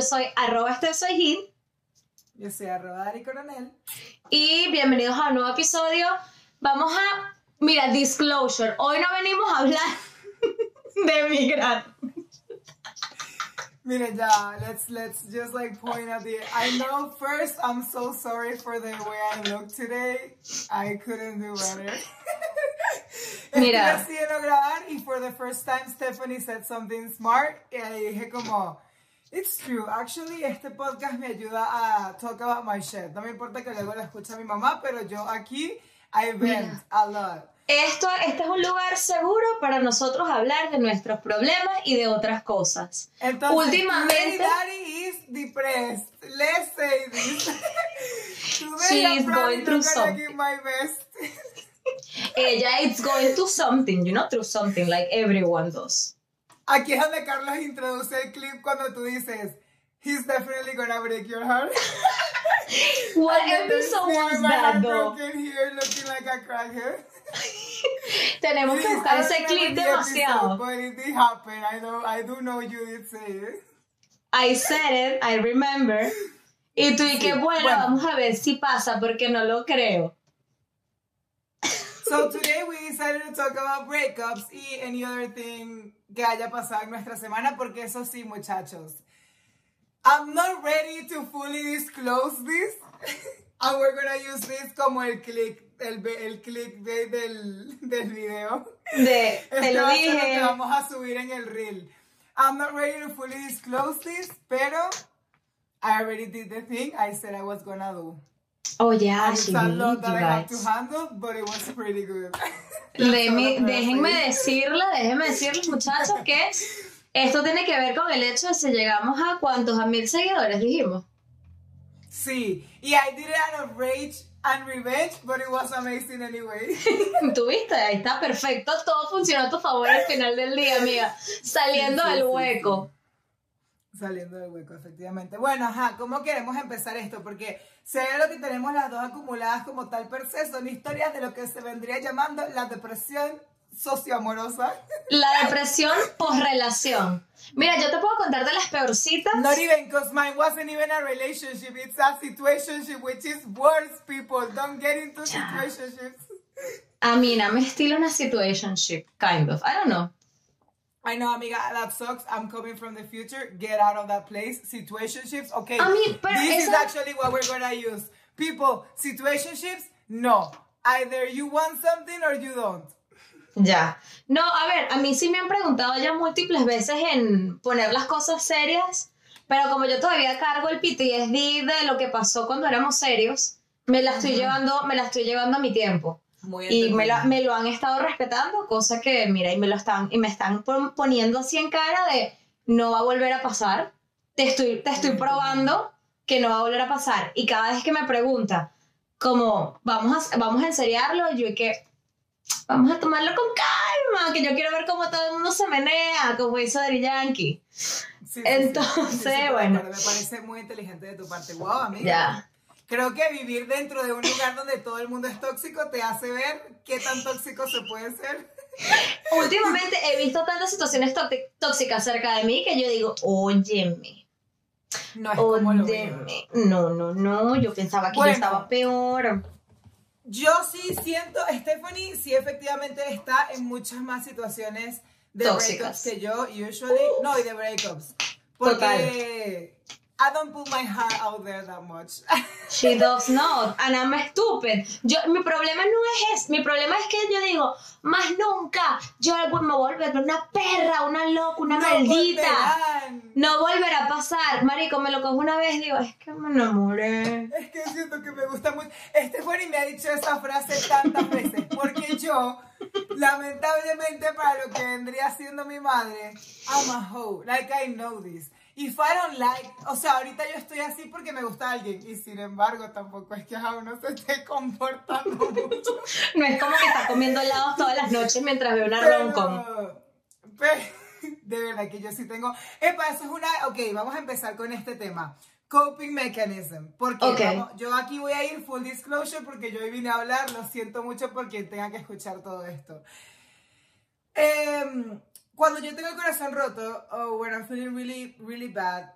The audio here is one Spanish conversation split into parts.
yo soy arroba este soy Hit. Yo soy arroba Dari Coronel. Y bienvenidos a un nuevo episodio. Vamos a, mira, disclosure. Hoy no venimos a hablar de migrar. Mira ya, let's let's just like point out the. I know first, I'm so sorry for the way I look today. I couldn't do better. Mira. Estoy haciendo grabar y for the first time Stephanie said something smart y dije como, it's true, actually este podcast me ayuda a talk about my shit. No me importa que luego lo escuche mi mamá, pero yo aquí I vent a lot. Esto, este es un lugar seguro para nosotros hablar de nuestros problemas y de otras cosas. Entonces, Últimamente- Daddy is depressed. Let's say this. She is going through something. my best. Ella it's going through something, you know, through something like everyone does. Aquí es donde Carlos introduce el clip cuando tú dices, he's definitely gonna break your heart. What episode was that though? here looking like a crackhead. Tenemos que buscar ese clip episode, demasiado. But it did happen. I know, I do know you did say it. I said it, I remember. Y tú y que Sí, bueno, bueno. vamos a ver si pasa porque no lo creo. So today we decided to talk about breakups y any other thing que haya pasado en nuestra semana, porque eso sí, muchachos. I'm not ready to fully disclose this. And we're gonna use this como el click, el, el clickbait del, del video. De, te Este lo va a ser lo que dije. vamos a subir en el reel. I'm not ready to fully disclose this, pero I already did the thing I said I was gonna do. Oh, yeah, she did, I gonna déjenme decirle, déjenme decirles, muchachos, que esto tiene que ver con el hecho de si llegamos a cuántos, a mil seguidores, dijimos. Sí, y I did it out of rage and revenge, but it was amazing anyway. Tuviste, ahí está perfecto, todo funcionó a tu favor al final del día, amiga. Saliendo Sí, sí, del sí, hueco. Saliendo del hueco, efectivamente. Bueno, ajá, ¿cómo queremos empezar esto? Porque sé lo que tenemos las dos acumuladas como tal per se, son historias de lo que se vendría llamando la depresión socioamorosa. La depresión post-relación. Mira, yo te puedo contar de las peorcitas. Not even, because mine wasn't even a relationship, it's a situationship, which is worse, people. Don't get into situationships. A mí, no me estilo una situationship, kind of. I don't know. I know, amiga, that sucks. I'm coming from the future. Get out of that place. Situationships, okay. I mean, pero this is actually what we're gonna use. People, situationships, no. Either you want something or you don't. Ya. No, a ver, a mí sí me han preguntado ya múltiples veces en poner las cosas serias, pero como yo todavía cargo el PTSD de lo que pasó cuando éramos serios, me la estoy llevando, me la estoy llevando a mi tiempo. Muy Y me, la- me lo han estado respetando, cosa que, mira, y me lo están, y me están pon- poniendo así en cara de no va a volver a pasar. Te estoy, te estoy probando que no va a volver a pasar. Y cada vez que me pregunta, como, vamos a, vamos a enseriarlo, yo que vamos a tomarlo con calma, que yo quiero ver cómo todo el mundo se menea, como hizo Daddy Yankee. Sí. Entonces, Sí, sí, bueno. Me parece muy inteligente de tu parte. Wow, amiga. Ya. Creo que vivir dentro de un lugar donde todo el mundo es tóxico te hace ver qué tan tóxico se puede ser. Últimamente he visto tantas situaciones tóxi- tóxicas cerca de mí que yo digo, óyeme. No es como lo. No, no, no, yo pensaba que Bueno. yo estaba peor. Yo sí siento, Stephanie sí efectivamente está en muchas más situaciones de Tóxicas. breakups que yo, usually. No, y de breakups. Porque I don't put my heart out there that much. She does not, and I'm stupid. Yo, mi problema no es ese, mi problema es que yo digo, más nunca, yo me voy a volver una perra, una loca, una No maldita. volverán. No volverá a pasar. Marico, me lo cojo una vez, digo, es que me enamoré. Es que siento que me gusta mucho. Stephanie me ha dicho esa frase tantas veces. Porque yo, lamentablemente, para lo que vendría siendo mi madre, I'm a hoe. Like, I know this. If I don't like, o sea, ahorita yo estoy así porque me gusta alguien. Y sin embargo, tampoco es que a uno se esté comportando mucho. No es como que está comiendo helados todas las noches mientras ve una pero, de verdad que yo sí tengo. Epa, eso es una. Ok, vamos a empezar con este tema. Coping mechanism. Porque vamos- yo aquí voy a ir full disclosure porque yo hoy vine a hablar. Lo siento mucho por quien tenga que escuchar todo esto. Em, cuando yo tengo el corazón roto, o when I'm feeling really, really bad,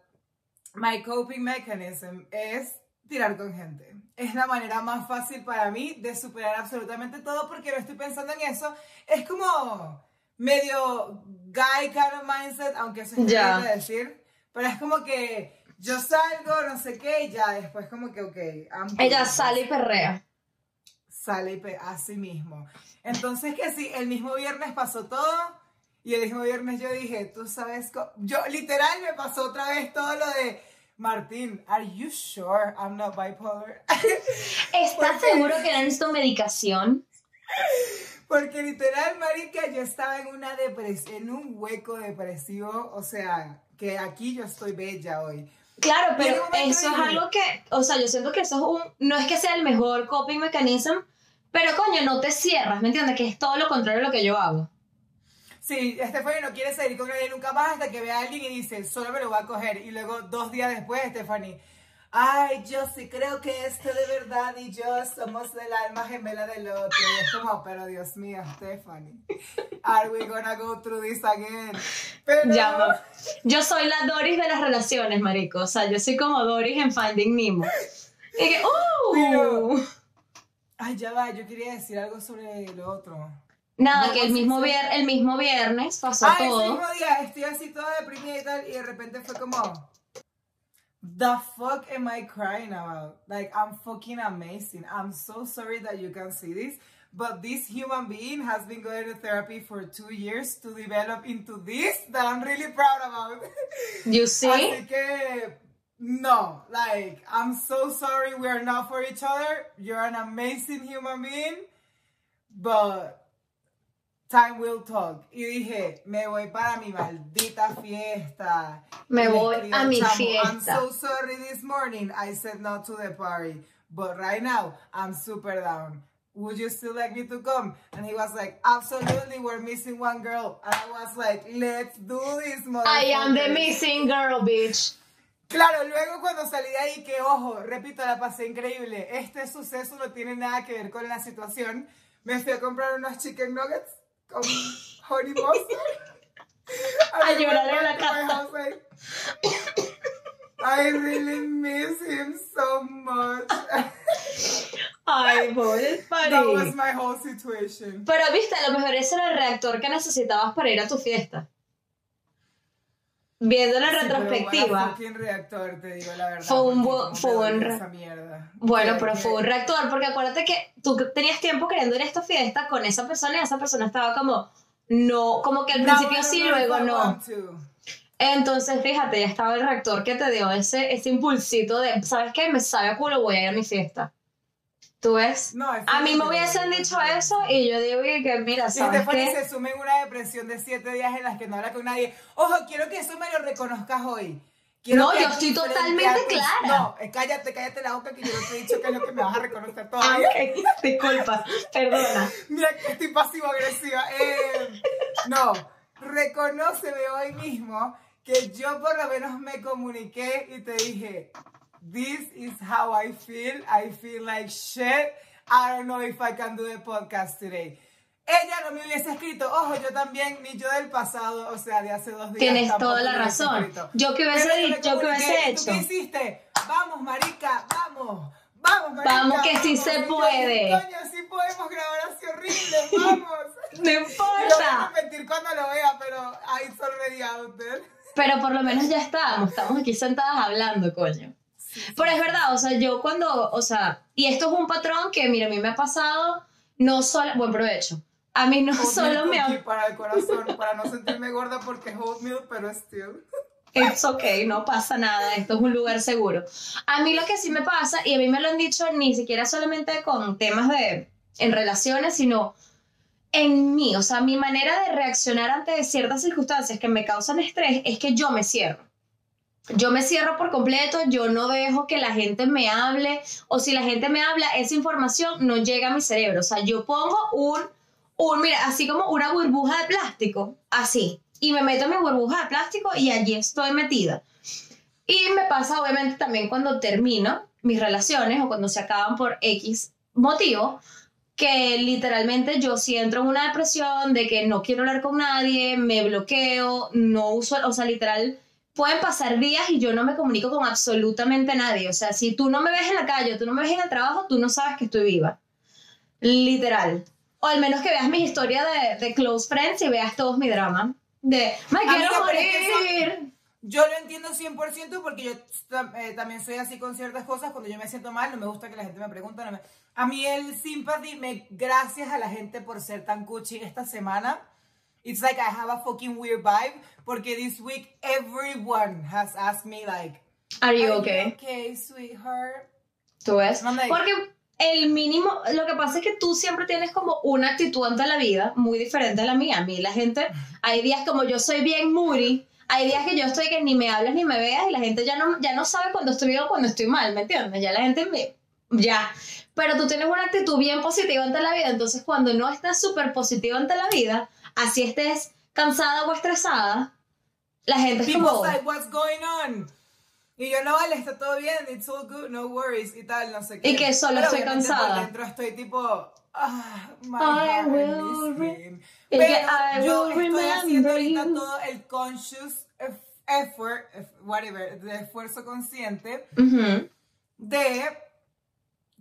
my coping mechanism es tirar con gente. Es la manera más fácil para mí de superar absolutamente todo porque no estoy pensando en eso. Es como medio guy kind of mindset, aunque eso es terrible de decir. Pero es como que yo salgo, no sé qué, y ya después como que, ok. Ella sale y perrea. Sale y pe- así mismo. Entonces que sí, el mismo viernes pasó todo. Y el mismo viernes yo dije, tú sabes, co-". yo literal me pasó otra vez todo lo de Martín, are you sure I'm not bipolar? ¿Estás seguro que necesito medicación? Porque literal, marica, yo estaba en una depresión, en un hueco depresivo, o sea, que aquí yo estoy bella hoy. Claro, pero eso es algo que, o sea, yo siento que eso es un, no es que sea el mejor coping mechanism, pero coño, no te cierras, ¿me entiendes? Que es todo lo contrario de lo que yo hago. Sí, Stephanie no quiere salir con nadie nunca más hasta que vea a alguien y dice, solo me lo va a coger. Y luego, dos días después, Stephanie, ay, yo sí creo que este de verdad y yo somos del alma gemela del otro. Y es como, pero Dios mío, Stephanie, are we gonna go through this again? Pero, Ya, no. Yo soy la Doris de las relaciones, marico. O sea, yo soy como Doris en Finding Nemo. Y que, ¡uh! Pero- ay, ya va, yo quería decir algo sobre lo otro. Nada, No, que el mismo, vier- el mismo viernes pasó Ah, todo. mismo día estoy así toda deprimida y tal, y de repente fue como, The fuck am I crying about? Like, I'm fucking amazing. I'm so sorry that you can see this, but this human being has been going to therapy for two years to develop into this that I'm really proud about. You see? Así que, no, like, I'm so sorry we are not for each other. You're an amazing human being, but time will talk. Y dije, me voy para mi maldita fiesta. Me voy a mi chamo, I'm fiesta. so sorry this morning I said no to the party, but right now I'm super down. Would you still like me to come? And he was like, absolutely, we're missing one girl. And I was like, let's do this, I am the motherfuckers." missing girl, bitch. Claro, luego cuando salí de ahí, que ojo, repito, la pasé increíble. Este suceso no tiene nada que ver con la situación. Me fui a comprar unos chicken nuggets con honey mustard. A llorar en la casa. like, I really miss him so much. Ay, pobre That was my whole situation. Pero viste, a lo mejor ese era el reactor que necesitabas para ir a tu fiesta. Viendo la Sí, retrospectiva. reactor, te digo la verdad. Fue un bu- fue un re-. Bueno, pero fue un reactor, porque acuérdate que tú tenías tiempo queriendo ir a esta fiesta con esa persona y esa persona estaba como, no, como que al No, principio sí, luego no. Entonces, fíjate, ya estaba el reactor que te dio ese, ese impulsito de, ¿sabes qué? Me sabe a culo, voy a ir a mi fiesta. ¿Tú ves? No, A mí me hubiesen dicho eso y yo digo que, que, mira, Y ¿sabes qué? se sume en una depresión de siete días en las que no habla con nadie. Ojo, quiero que eso me lo reconozcas hoy. Quiero No, yo estoy totalmente tus- clara. No, eh, cállate, cállate la boca que yo no te he dicho que es lo que me vas a reconocer todavía. Ah, ok, disculpa, perdona. Mira que estoy pasivo-agresiva. Eh, no, reconóceme hoy mismo que yo por lo menos me comuniqué y te dije, this is how I feel. I feel like shit. I don't know if I can do the podcast today. Ella no me hubiese escrito, ojo, yo también, ni yo del pasado, o sea, de hace dos días. Tienes toda la razón. escrito. Yo que hubiese Pero yo me dicho, yo que hubiese ¿y tú ¿Qué hecho. hiciste? Vamos, marica, vamos. Vamos, marica. Vamos, que sí vamos". se yo, puede. Coño, sí podemos grabar así horrible, vamos. No Lo voy a importa. repetir cuando lo vea, pero it's already out there. Pero por lo menos ya estábamos, estamos aquí sentadas hablando, coño. Pero es verdad, o sea, yo cuando, o sea, y esto es un patrón que, mira, a mí me ha pasado, no solo, buen provecho, a mí no solo me ha... para el corazón, para no sentirme gorda porque es oatmeal, pero still. It's okay, no pasa nada, esto es un lugar seguro. A mí lo que sí me pasa, y a mí me lo han dicho ni siquiera solamente con temas de, en relaciones, sino en mí, o sea, mi manera de reaccionar ante ciertas circunstancias que me causan estrés es que yo me cierro. Yo me cierro por completo, yo no dejo que la gente me hable, o si la gente me habla, esa información no llega a mi cerebro. O sea, yo pongo un, un, mira, así como una burbuja de plástico, así, y me meto en mi burbuja de plástico y allí estoy metida. Y me pasa obviamente también cuando termino mis relaciones o cuando se acaban por X motivo, que literalmente yo sí entro en una depresión de que no quiero hablar con nadie, me bloqueo, no uso, o sea, literal, pueden pasar días y yo no me comunico con absolutamente nadie. O sea, si tú no me ves en la calle, tú no me ves en el trabajo, tú no sabes que estoy viva. Literal. O al menos que veas mi historia de, de close friends y veas todos mi drama. De, me quiero morir. Yo lo entiendo 100% porque yo eh, también soy así con ciertas cosas. Cuando yo me siento mal, no me gusta que la gente me pregunte. no me- A mí el sympathy, me... gracias a la gente por ser tan cuchi esta semana. It's like I have a fucking weird vibe. Porque this week everyone has asked me like, Are you "Are okay? okay, sweetheart? ¿Tú ves? Ahí. Porque el mínimo, lo que pasa es que tú siempre tienes como una actitud ante la vida muy diferente a la mía. A mí la gente, hay días como yo soy bien moody, hay días que yo estoy que ni me hablas ni me veas y la gente ya no, ya no sabe cuando estoy bien o cuando estoy mal, ¿me entiendes? Ya la gente me... Ya. Pero tú tienes una actitud bien positiva ante la vida, entonces cuando no estás súper positiva ante la vida, así estés cansada o estresada, la gente es People's como... like, what's going on? Y yo, no, vale, está todo bien, it's all good, no worries, y tal, no sé qué. Y que solo Pero estoy cansada. Por dentro estoy tipo, ah, my I will Pero que I yo will estoy haciendo ahorita you. todo el conscious eff- effort, eff- whatever, de esfuerzo consciente de,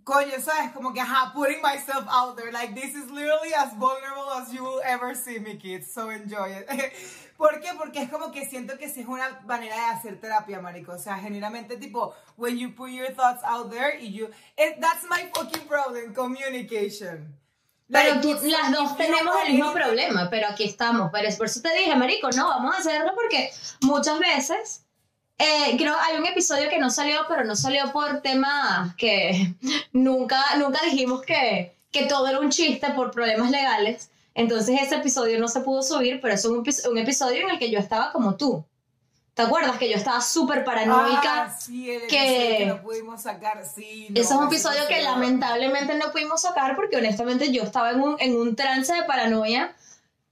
coño, ¿sabes? Como que, ajá, putting myself out there. Like, this is literally as vulnerable as you will ever see me, kids. So enjoy it. ¿Por qué? Porque es como que siento que sí es una manera de hacer terapia, marico. O sea, genuinamente, tipo, when you put your thoughts out there y you... it- that's my fucking problem, communication. Pero Like, tú- las dos tenemos el mismo problema, pero aquí estamos. Pero es por eso te dije, Marico, no, vamos a hacerlo porque muchas veces, eh, creo hay un episodio que no salió, pero no salió por temas que nunca, nunca dijimos que, que todo era un chiste por problemas legales. Entonces ese episodio no se pudo subir, pero es un, epi- un episodio en el que yo estaba como tú. ¿Te acuerdas que yo estaba súper paranoica? Ah, sí, el que- que no pudimos sacar, sí. no, Ese es un episodio que lamentablemente no pudimos sacar porque honestamente yo estaba en un, en un trance de paranoia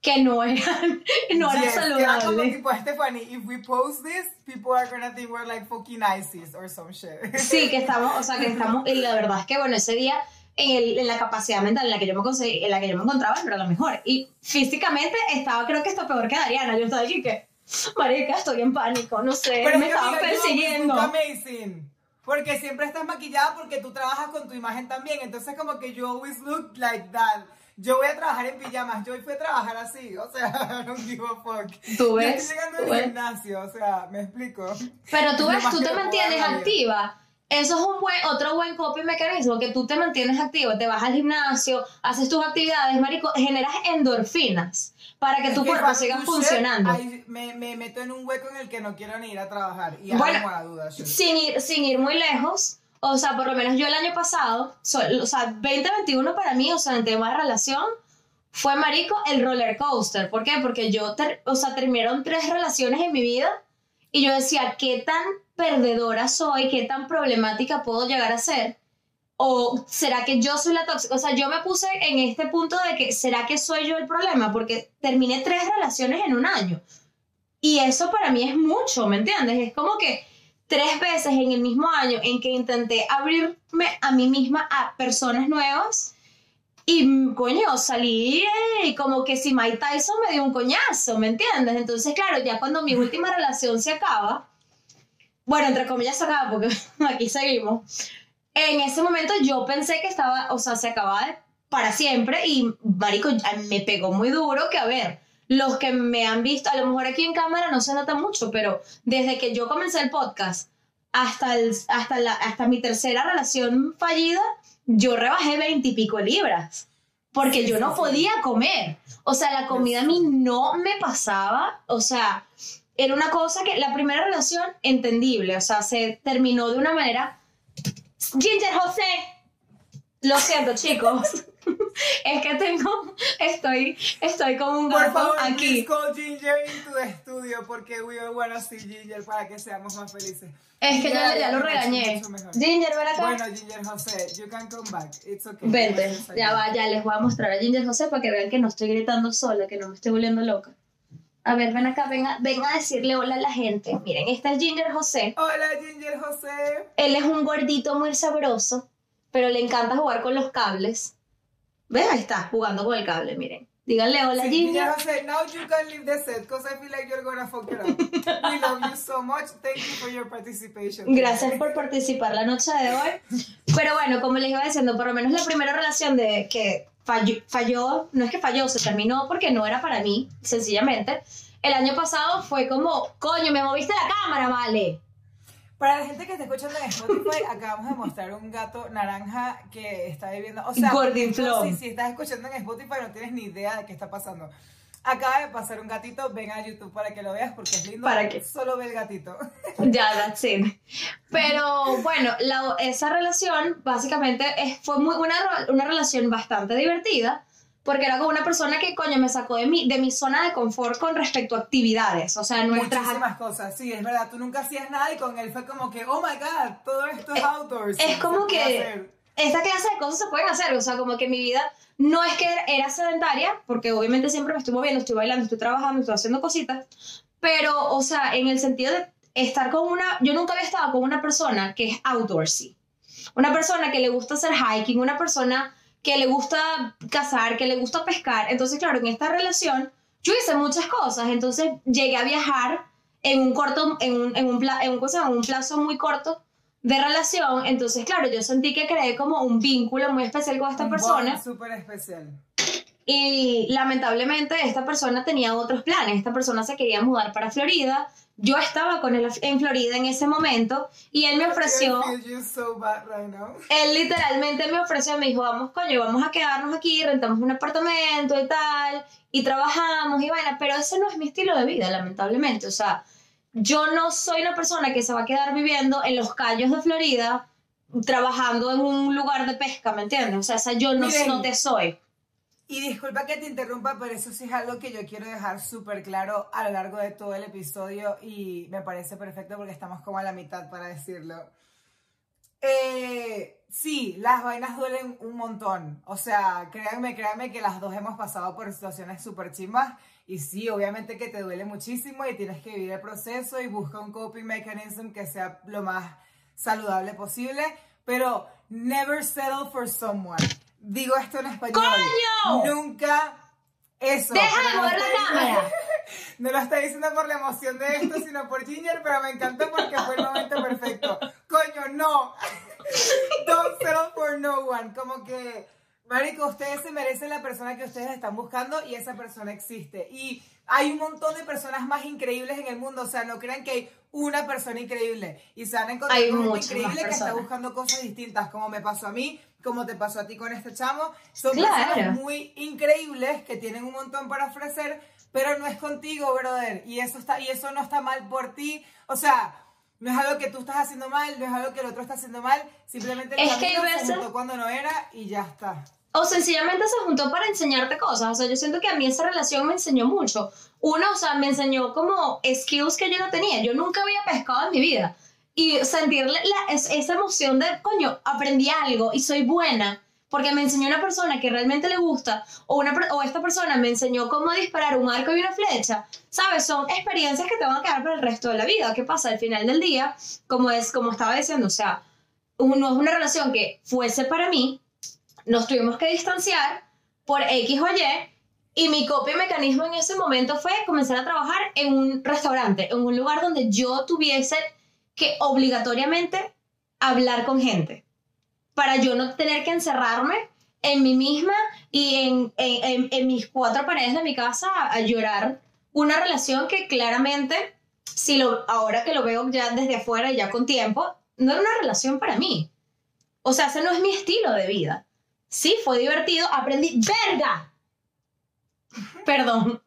que no era, no era Yes, que era como tipo, Stephanie, if we post this, people are gonna think we're like fucking ISIS or some shit. Sí, que estamos, o sea, que estamos, y la verdad es que bueno, ese día en, el- en la capacidad mental en la que yo me conseguí, en la que yo me encontraba no era la mejor. Y físicamente estaba creo que hasta peor que Dariana. Yo estaba aquí que, marica, estoy en pánico, no sé, Pero me estaban persiguiendo. amazing. Porque siempre estás maquillada porque tú trabajas con tu imagen también. Entonces como que you always look like that. Yo voy a trabajar en pijamas. Yo hoy fui a trabajar así. O sea, don't give a fuck. Tú Yo ves, estoy llegando al ves. gimnasio. O sea, me explico. Pero tú ves, tú te mantienes activa. Eso es un buen, otro buen copy mecanismo, que tú te mantienes activo, te vas al gimnasio, haces tus actividades, marico, generas endorfinas para que Es tu que cuerpo siga funcionando. ahí me, me meto en un hueco en el que no quiero ni ir a trabajar. Y Bueno, hago la duda. sin ir, sin ir muy lejos, o sea, por lo menos yo el año pasado, so- o sea, 2021 para mí, o sea, en tema de relación, fue marico el roller coaster. ¿Por qué? Porque yo, ter- o sea, terminaron tres relaciones en mi vida y yo decía, ¿qué tan perdedora soy? ¿Qué tan problemática puedo llegar a ser? ¿O será que yo soy la tóxica? O sea, yo me puse en este punto de que, ¿será que soy yo el problema? Porque terminé tres relaciones en un año. Y eso para mí es mucho, ¿me entiendes? Es como que tres veces en el mismo año en que intenté abrirme a mí misma a personas nuevas y coño, salí eh, como que si Mike Tyson me dio un coñazo, ¿me entiendes? Entonces, claro, ya cuando mi última relación se acaba, bueno, entre comillas se acaba porque aquí seguimos, en ese momento yo pensé que estaba, o sea, se acababa de- para siempre y, marico, me pegó muy duro que, a ver, los que me han visto, a lo mejor aquí en cámara no se nota mucho, pero desde que yo comencé el podcast hasta, el, hasta, la, hasta mi tercera relación fallida, yo rebajé veintipico libras. Porque yo no podía comer. O sea, la comida a mí no me pasaba. O sea, era una cosa que la primera relación, entendible. O sea, se terminó de una manera. Ginger José. Lo siento, chicos. es que tengo. Estoy, estoy con un Por favor, aquí. call Ginger into the studio porque we all wanna see Ginger para que seamos más felices. Es que ya, Ginger ya lo regañé. mucho. Ginger, ven acá. Bueno, Ginger José, you can come back. It's okay. Vente, ya va, ya les voy a mostrar a Ginger José para que vean que no estoy gritando sola, que no me estoy volviendo loca. A ver, ven acá, ven a, ven a decirle hola a la gente. Miren, esta es Ginger José. Hola, Ginger José. Él es un gordito muy sabroso, pero le encanta jugar con los cables. ¿Ves? Ahí está, jugando con el cable, miren. Díganle hola, will say, now you can leave the set because I feel like you're gonna fuck it up. We love you so much. Thank you for your participation. Gracias por participar la noche de hoy. Pero bueno, como les iba diciendo, por lo menos la primera relación de que falló, falló, no es que falló, se terminó porque no era para mí, sencillamente. El año pasado fue como, coño, me moviste la cámara, vale. Para la gente que está escuchando en Spotify, acabamos de mostrar un gato naranja que está viviendo. O sea, Gordinflón. Si, si estás escuchando en Spotify, no tienes ni idea de qué está pasando. Acaba de pasar un gatito, ven a YouTube para que lo veas porque es lindo. ¿Para qué? Solo ve el gatito. Ya, that's it. Pero bueno, la- esa relación básicamente es- fue muy, una, una relación bastante divertida. Porque era con una persona que, coño, me sacó de mi, de mi zona de confort con respecto a actividades. O sea, nuestras Muchísimas cosas, sí, es verdad. Tú nunca hacías nada y con él fue como que, oh my god, todo esto es outdoors. es como que esta clase de cosas se pueden hacer. O sea, como que mi vida no es que era sedentaria, porque obviamente siempre me estoy moviendo, estoy bailando, estoy trabajando, estoy haciendo cositas. Pero, o sea, en el sentido de estar con una. Yo nunca había estado con una persona que es outdoorsy. Una persona que le gusta hacer hiking, una persona que le gusta cazar, que le gusta pescar. Entonces, claro, en esta relación yo hice muchas cosas. Entonces, llegué a viajar en un corto, en un, en un, pla- en un, cosa, en un plazo muy corto de relación. Entonces, claro, yo sentí que creé como un vínculo muy especial con esta Un persona. súper especial. Y lamentablemente esta persona tenía otros planes. Esta persona se quería mudar para Florida. Yo estaba con él en Florida en ese momento y él me ofreció, él literalmente me ofreció, me dijo, vamos, coño, vamos a quedarnos aquí, rentamos un apartamento y tal, y trabajamos y vaina, pero ese no es mi estilo de vida, lamentablemente. O sea, yo no soy una persona que se va a quedar viviendo en los callos de Florida trabajando en un lugar de pesca, ¿me entiendes? O sea, esa yo no, Miren, no te soy. Y disculpa que te interrumpa, pero eso sí es algo que yo quiero dejar súper claro a lo largo de todo el episodio y me parece perfecto porque estamos como a la mitad para decirlo. Eh, sí, las vainas duelen un montón. O sea, créanme, créanme que las dos hemos pasado por situaciones súper chimbas y sí, obviamente que te duele muchísimo y tienes que vivir el proceso y busca un coping mechanism que sea lo más saludable posible, pero never settle for someone. Digo esto en español. ¡Coño! Nunca eso. ¡Deja de no mover la cámara! No lo está diciendo por la emoción de esto, sino por Ginger, pero me encantó porque fue el momento perfecto. Coño, no. Don't settle for no one. Como que, marico, ustedes se merecen la persona que ustedes están buscando y esa persona existe. Y hay un montón de personas más increíbles en el mundo. O sea, no crean que hay una persona increíble. Y se van a encontrar con increíble que está buscando cosas distintas, como me pasó a mí, como te pasó a ti con este chamo. Son Claro. personas muy increíbles que tienen un montón para ofrecer, pero no es contigo, brother. Y eso está y eso no está mal por ti. O sea, no es algo que tú estás haciendo mal, no es algo que el otro está haciendo mal. Simplemente el Es que camino se veces- juntó cuando no era y ya está. O sencillamente se juntó para enseñarte cosas. O sea, yo siento que a mí esa relación me enseñó mucho. Uno, o sea, me enseñó como skills que yo no tenía. Yo nunca había pescado en mi vida. Y sentirle la- es- esa emoción de, coño, aprendí algo y soy buena. Porque me enseñó una persona que realmente le gusta. O, una, o esta persona me enseñó cómo disparar un arco y una flecha. ¿Sabes? Son experiencias que te van a quedar para el resto de la vida. ¿Qué pasa? Al final del día, como, es, como estaba diciendo, o sea, no es una relación que fuese para mí, nos tuvimos que distanciar por X o Y y mi copia mecanismo en ese momento fue comenzar a trabajar en un restaurante, en un lugar donde yo tuviese que obligatoriamente hablar con gente para yo no tener que encerrarme en mí misma y en, en- en- en mis cuatro paredes de mi casa a, a llorar una relación que claramente, si lo, ahora que lo veo ya desde afuera y ya con tiempo, no era una relación para mí. O sea, ese no es mi estilo de vida. Sí, fue divertido, aprendí, ¡verga! Perdón.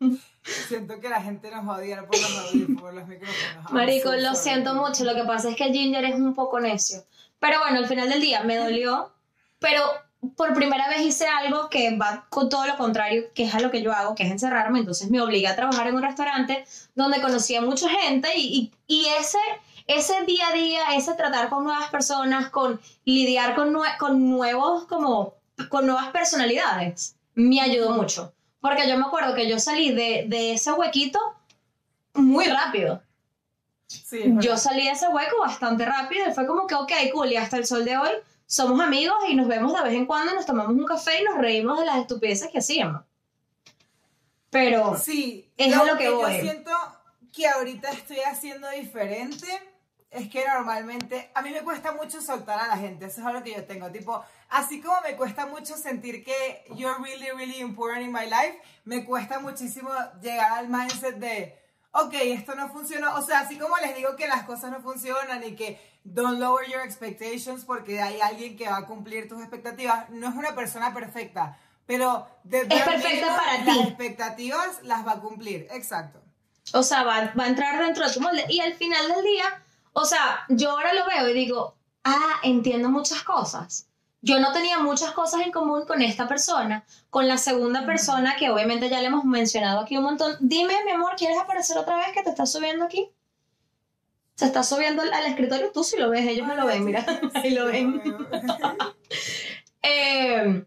Siento que la gente nos va a odiar por los, audífonos, por los micrófonos. Marico, lo siento mucho. Lo que pasa es que Ginger es un poco necio. Pero bueno, al final del día me dolió. Pero por primera vez hice algo que va con todo lo contrario, que es a lo que yo hago, que es encerrarme. Entonces me obligué a trabajar en un restaurante donde conocí a mucha gente y, y, y ese, ese día a día, ese tratar con nuevas personas, con lidiar con, nue- con nuevos, como, con nuevas personalidades, me ayudó mucho. Porque yo me acuerdo que yo salí de, de ese huequito muy rápido. Sí. Yo salí de ese hueco bastante rápido y fue como que, ok, cool, y hasta el sol de hoy somos amigos y nos vemos de vez en cuando, nos tomamos un café y nos reímos de las estupideces que hacíamos. Pero Sí, es a lo que yo voy. siento que ahorita estoy haciendo diferente es que normalmente a mí me cuesta mucho soltar a la gente, eso es algo que yo tengo, tipo, así como me cuesta mucho sentir que you're really, really important in my life, me cuesta muchísimo llegar al mindset de, ok, esto no funciona, o sea, así como les digo que las cosas no funcionan y que don't lower your expectations porque hay alguien que va a cumplir tus expectativas, no es una persona perfecta, pero de Es perfecta para las ti. expectativas las va a cumplir, exacto. O sea, va, va a entrar dentro de tu molde. Y al final del día, o sea, yo ahora lo veo y digo, ah, entiendo muchas cosas. Yo no tenía muchas cosas en común con esta persona, con la segunda persona que obviamente ya le hemos mencionado aquí un montón. Dime, mi amor, ¿quieres aparecer otra vez que te estás subiendo aquí? Se está subiendo al, al escritorio, tú sí lo ves, ellos no lo ven, mira, ahí lo ven. Eh,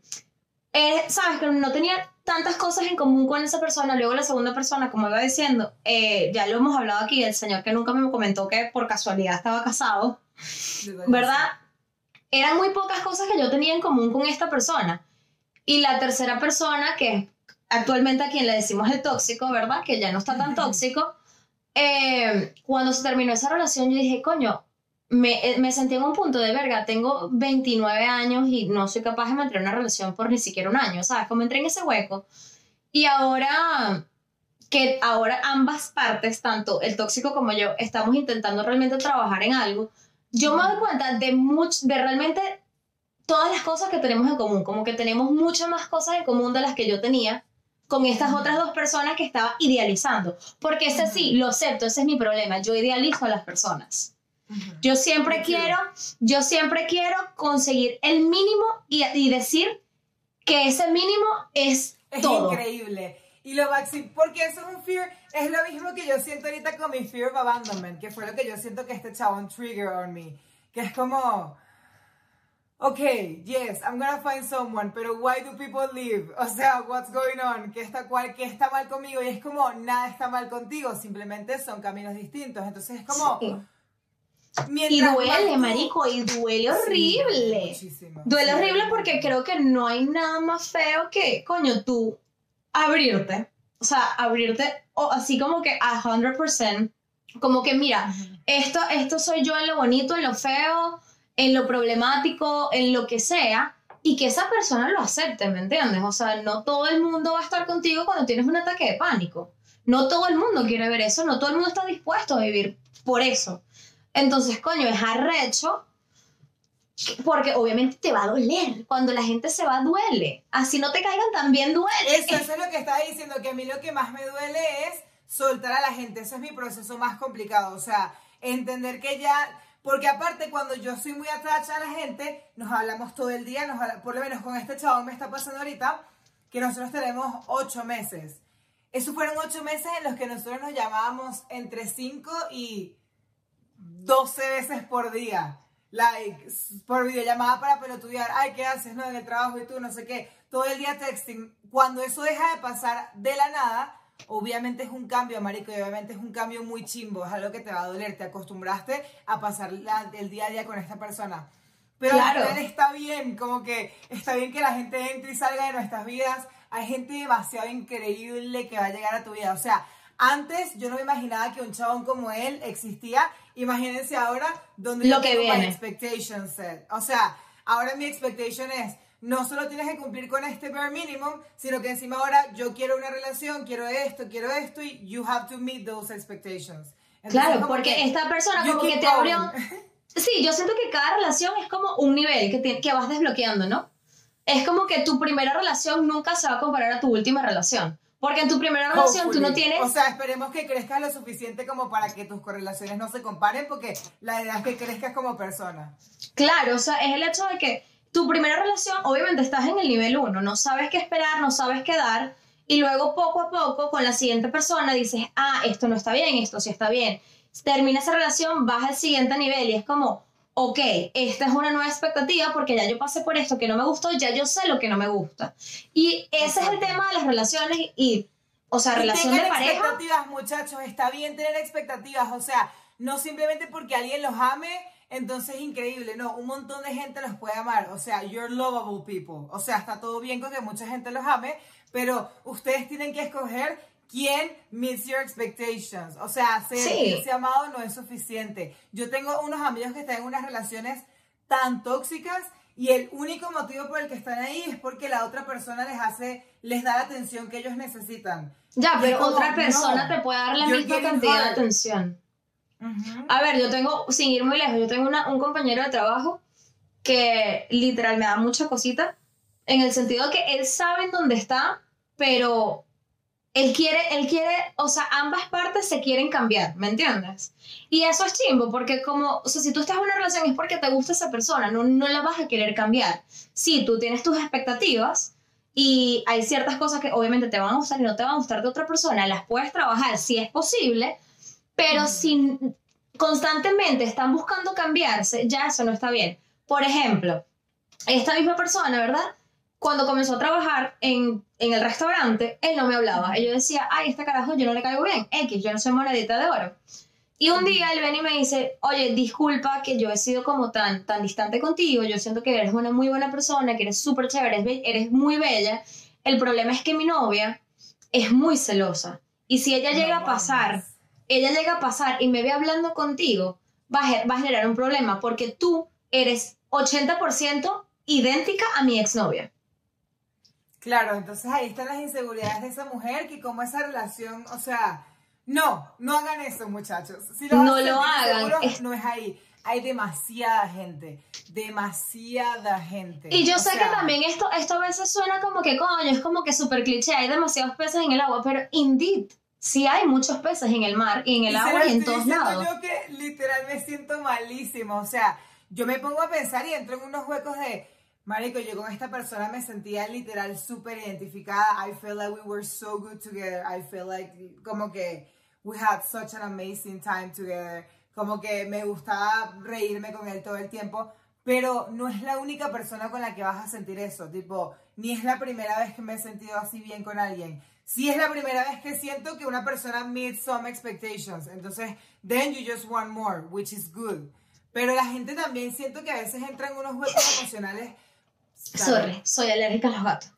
eh, Sabes que no tenía tantas cosas en común con esa persona. Luego la segunda persona, como iba diciendo, eh, ya lo hemos hablado aquí, el señor que nunca me comentó que por casualidad estaba casado, ¿verdad? Eran muy pocas cosas que yo tenía en común con esta persona. Y la tercera persona, que actualmente a quien le decimos el tóxico, ¿verdad? Que ya no está tan tóxico. eh, cuando se terminó esa relación, yo dije, coño, me, eh, me sentí en un punto de verga, tengo 29 años y no soy capaz de mantener una relación por ni siquiera un año, ¿sabes? Como entré en ese hueco. Y ahora que ahora ambas partes, tanto el tóxico como yo, estamos intentando realmente trabajar en algo, yo me doy cuenta de, much, de realmente todas las cosas que tenemos en común, como que tenemos muchas más cosas en común de las que yo tenía con estas otras dos personas que estaba idealizando. Porque ese sí, lo acepto, ese es mi problema, yo idealizo a las personas. Yo siempre Me quedo. quiero, yo siempre quiero conseguir el mínimo y, y decir que ese mínimo es, Es todo. increíble. Y lo maxi, porque eso es un fear, es lo mismo que yo siento ahorita con mi fear of abandonment, que fue lo que yo siento que este chabón trigger on me, que es como, ok, yes, I'm gonna find someone, pero why do people leave? O sea, what's going on? ¿Qué está, cual, ¿Qué está mal conmigo? Y es como, nada está mal contigo, simplemente son caminos distintos. Entonces es como, Sí. Y mientras duele, más marico, y duele Sí, horrible. muchísimo. Duele Sí, horrible porque creo que no hay nada más feo que, coño, tú abrirte. O sea, abrirte o así como que a 100%. Como que, mira, esto, esto soy yo en lo bonito, en lo feo, en lo problemático, en lo que sea. Y que esa persona lo acepte, ¿me entiendes? O sea, no todo el mundo va a estar contigo cuando tienes un ataque de pánico. No todo el mundo quiere ver eso, no todo el mundo está dispuesto a vivir por eso. Entonces, coño, es arrecho porque obviamente te va a doler. Cuando la gente se va, duele. Así no te caigan, también duele. Eso, eso es lo que estaba diciendo, que a mí lo que más me duele es soltar a la gente. Ese es mi proceso más complicado. O sea, entender que ya. Porque aparte, cuando yo soy muy atracha a la gente, nos hablamos todo el día, nos por lo menos con este chavo me está pasando ahorita, que nosotros tenemos ocho meses. Esos fueron ocho meses en los que nosotros nos llamábamos entre cinco y 12 veces por día. Like, por videollamada para pelotudear. Ay, ¿qué haces? No, en el trabajo y tú, no sé qué. Todo el día texting. Cuando eso deja de pasar de la nada, obviamente es un cambio, marico, y obviamente es un cambio muy chimbo. Es algo que te va a doler. Te acostumbraste a pasar la- el día a día con esta persona. Pero Claro. al final está bien, como que está bien que la gente entre y salga de nuestras vidas. Hay gente demasiado increíble que va a llegar a tu vida. O sea, antes yo no me imaginaba que un chabón como él existía. Imagínense ahora donde Lo yo que tengo my viene. expectation set. O sea, ahora mi expectation es no solo tienes que cumplir con este bare minimum, sino que encima ahora yo quiero una relación, quiero esto, quiero esto y you have to meet those expectations. Entonces, Claro, porque que esta persona como que te abrió... Sí, yo siento que cada relación es como un nivel que, te- que vas desbloqueando, ¿no? Es como que tu primera relación nunca se va a comparar a tu última relación. Porque en tu primera relación tú no tienes... O sea, esperemos que crezcas lo suficiente como para que tus correlaciones no se comparen, porque la idea es que crezcas como persona. Claro, o sea, es el hecho de que tu primera relación, obviamente estás en el nivel 1, no sabes qué esperar, no sabes qué dar, y luego poco a poco con la siguiente persona dices, ah, esto no está bien, esto sí está bien. Termina esa relación, vas al siguiente nivel y es como, ok, esta es una nueva expectativa porque ya yo pasé por esto que no me gustó, ya yo sé lo que no me gusta. Y ese es el Exacto. tema de las relaciones y, o sea, Y relación de pareja. expectativas, muchachos. Está bien tener expectativas. O sea, no simplemente porque alguien los ame, entonces es increíble. No, un montón de gente los puede amar. O sea, you're lovable people. O sea, está todo bien con que mucha gente los ame, pero ustedes tienen que escoger quién meets your expectations. O sea, ser Sí. sentirse amado no es suficiente. Yo tengo unos amigos que están en unas relaciones tan tóxicas y el único motivo por el que están ahí es porque la otra persona les hace, les da la atención que ellos necesitan. Ya, pero como, otra persona no, te puede dar la misma cantidad de atención. A ver, yo tengo, sin ir muy lejos, yo tengo una- un compañero de trabajo que literal me da mucha cosita, en el sentido de que él sabe en dónde está, pero él quiere, él quiere, o sea, ambas partes se quieren cambiar, ¿me entiendes? Y eso es chimbo, porque como, o sea, si tú estás en una relación es porque te gusta esa persona, no, no la vas a querer cambiar. Sí, tú tienes tus expectativas y hay ciertas cosas que obviamente te van a gustar y no te van a gustar de otra persona, las puedes trabajar si es posible, pero si constantemente están buscando cambiarse, ya eso no está bien. Por ejemplo, esta misma persona, ¿verdad? Cuando comenzó a trabajar en, en el restaurante, él no me hablaba. Y yo decía, ay, este carajo yo no le caigo bien. X, yo no soy monedita de oro. Y un día él viene y me dice, oye, disculpa que yo he sido como tan, tan distante contigo. Yo siento que eres una muy buena persona, que eres súper chévere, eres, eres muy bella. El problema es que mi novia es muy celosa. Y si ella llega No a pasar ella llega a pasar y me ve hablando contigo, va a, va a generar un problema porque tú eres 80% idéntica a mi exnovia. Claro, entonces ahí están las inseguridades de esa mujer, que como esa relación, o sea, no, no hagan eso, muchachos. Si los No lo hagan, es- No es ahí. Hay demasiada gente, demasiada gente. Y yo O sé sea, que también esto, esto a veces suena como que coño, es como que súper cliché, hay demasiados peces en el agua, pero indeed, sí hay muchos peces en el mar y en el y agua lo y en todos lados. Yo que literal me siento malísimo, o sea, yo me pongo a pensar y entro en unos huecos de, marico, yo con esta persona me sentía literal súper identificada. I feel like we were so good together. I feel like como que we had such an amazing time together. Como que me gustaba reírme con él todo el tiempo. Pero no es la única persona con la que vas a sentir eso. Tipo, ni es la primera vez que me he sentido así bien con alguien. Sí es la primera vez que siento que una persona meets some expectations. Entonces, then you just want more, which is good. Pero la gente también siento que a veces entra en unos huecos emocionales. Sorry, soy alérgica a los gatos.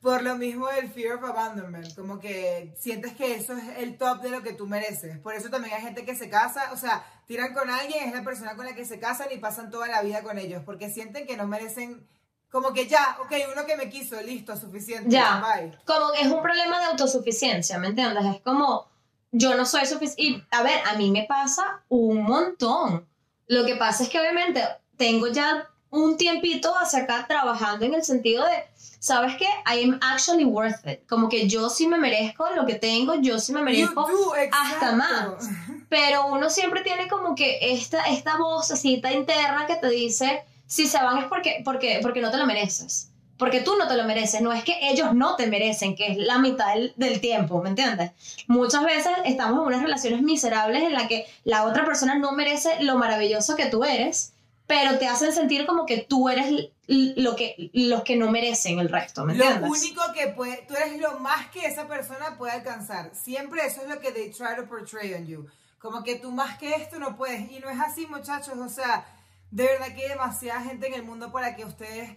Por lo mismo del fear of abandonment, como que sientes que eso es el top de lo que tú mereces. Por eso también hay gente que se casa, o sea, tiran con alguien, es la persona con la que se casan y pasan toda la vida con ellos, porque sienten que no merecen, como que ya, ok, uno que me quiso, listo, suficiente, Ya. bye. Como es un problema de autosuficiencia, ¿me entiendes? Es como, yo no soy suficiente. Y a ver, a mí me pasa un montón. Lo que pasa es que obviamente tengo ya un tiempito hacia acá trabajando en el sentido de, ¿sabes qué? I am actually worth it. Como que yo sí me merezco lo que tengo, yo sí me merezco do, hasta más. Pero uno siempre tiene como que esta, esta vocecita interna que te dice, si se van es porque, porque, porque no te lo mereces. Porque tú no te lo mereces, no es que ellos no te merecen, que es la mitad del, del tiempo, ¿me entiendes? Muchas veces estamos en unas relaciones miserables en la que la otra persona no merece lo maravilloso que tú eres, pero te hacen sentir como que tú eres lo que, los que no merecen el resto, ¿me Lo entiendes? único que puede, tú eres lo más que esa persona puede alcanzar. Siempre eso es lo que they try to portray on you. Como que tú más que esto no puedes. Y no es así, muchachos. O sea, de verdad que hay demasiada gente en el mundo para que ustedes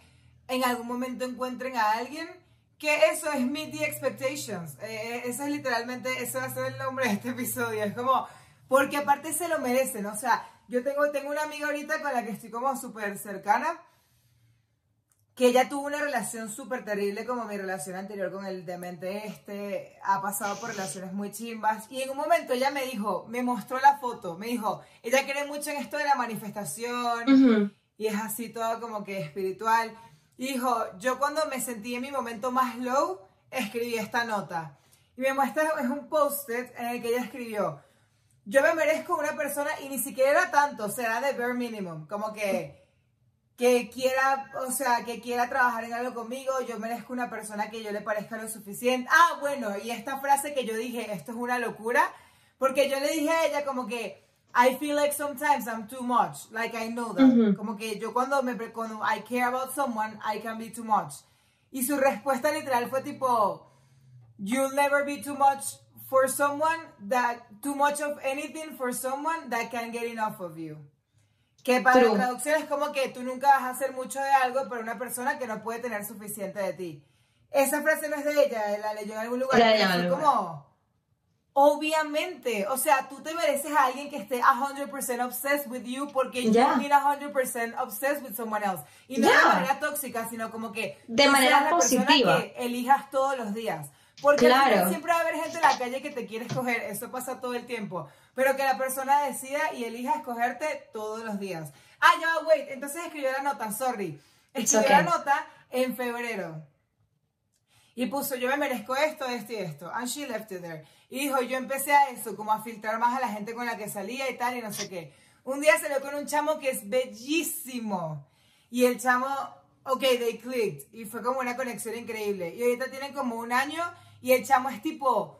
en algún momento encuentren a alguien que eso es meet the expectations. Eh, eso es literalmente, eso va a ser el nombre de este episodio. Es como, porque aparte se lo merecen. O sea, yo tengo, tengo una amiga ahorita con la que estoy como súper cercana que ella tuvo una relación súper terrible como mi relación anterior con el demente este, ha pasado por relaciones muy chimbas y en un momento ella me dijo, me mostró la foto, me dijo, ella cree mucho en esto de la manifestación y es así todo como que espiritual. Y dijo, yo cuando me sentí en mi momento más low, escribí esta nota. Y me muestra, es un post-it en el que ella escribió, yo me merezco una persona y ni siquiera era tanto, será de bare minimum, como que que quiera, o sea, que quiera trabajar en algo conmigo, yo merezco una persona que yo le parezca lo suficiente. Ah, bueno, y esta frase que yo dije, esto es una locura, porque yo le dije a ella como que I feel like sometimes I'm too much, like I know that. Ujú. Como que yo cuando me cuando I care about someone, I can be too much. Y su respuesta literal fue tipo You'll never be too much for someone that too much of anything for someone that can get enough of you. Que para True. la traducción es como que tú nunca vas a hacer mucho de algo para una persona que no puede tener suficiente de ti. esa frase no es de ella, la leyó en algún lugar. La en algún como, obviamente, o sea, tú te mereces a alguien que esté 100% obsessed with you porque Ya. you need 100% obsessed with someone else. Y no de Ya. manera tóxica, sino como que De manera positiva. que elijas todos los días. Porque Claro. siempre va a haber gente en la calle que te quiere escoger, eso pasa todo el tiempo. Pero que la persona decida y elija escogerte todos los días. Ah, ya, wait, entonces escribió la nota, sorry. Escribió la okay. nota en febrero. Y puso, yo me merezco esto, esto y esto. And she left it there. Y dijo, yo empecé a eso, como a filtrar más a la gente con la que salía y tal, y no sé qué. Un día salió con un chamo que es bellísimo. Y el chamo, ok, they clicked. Y fue como una conexión increíble. Y ahorita tienen como un año y el chamo es tipo,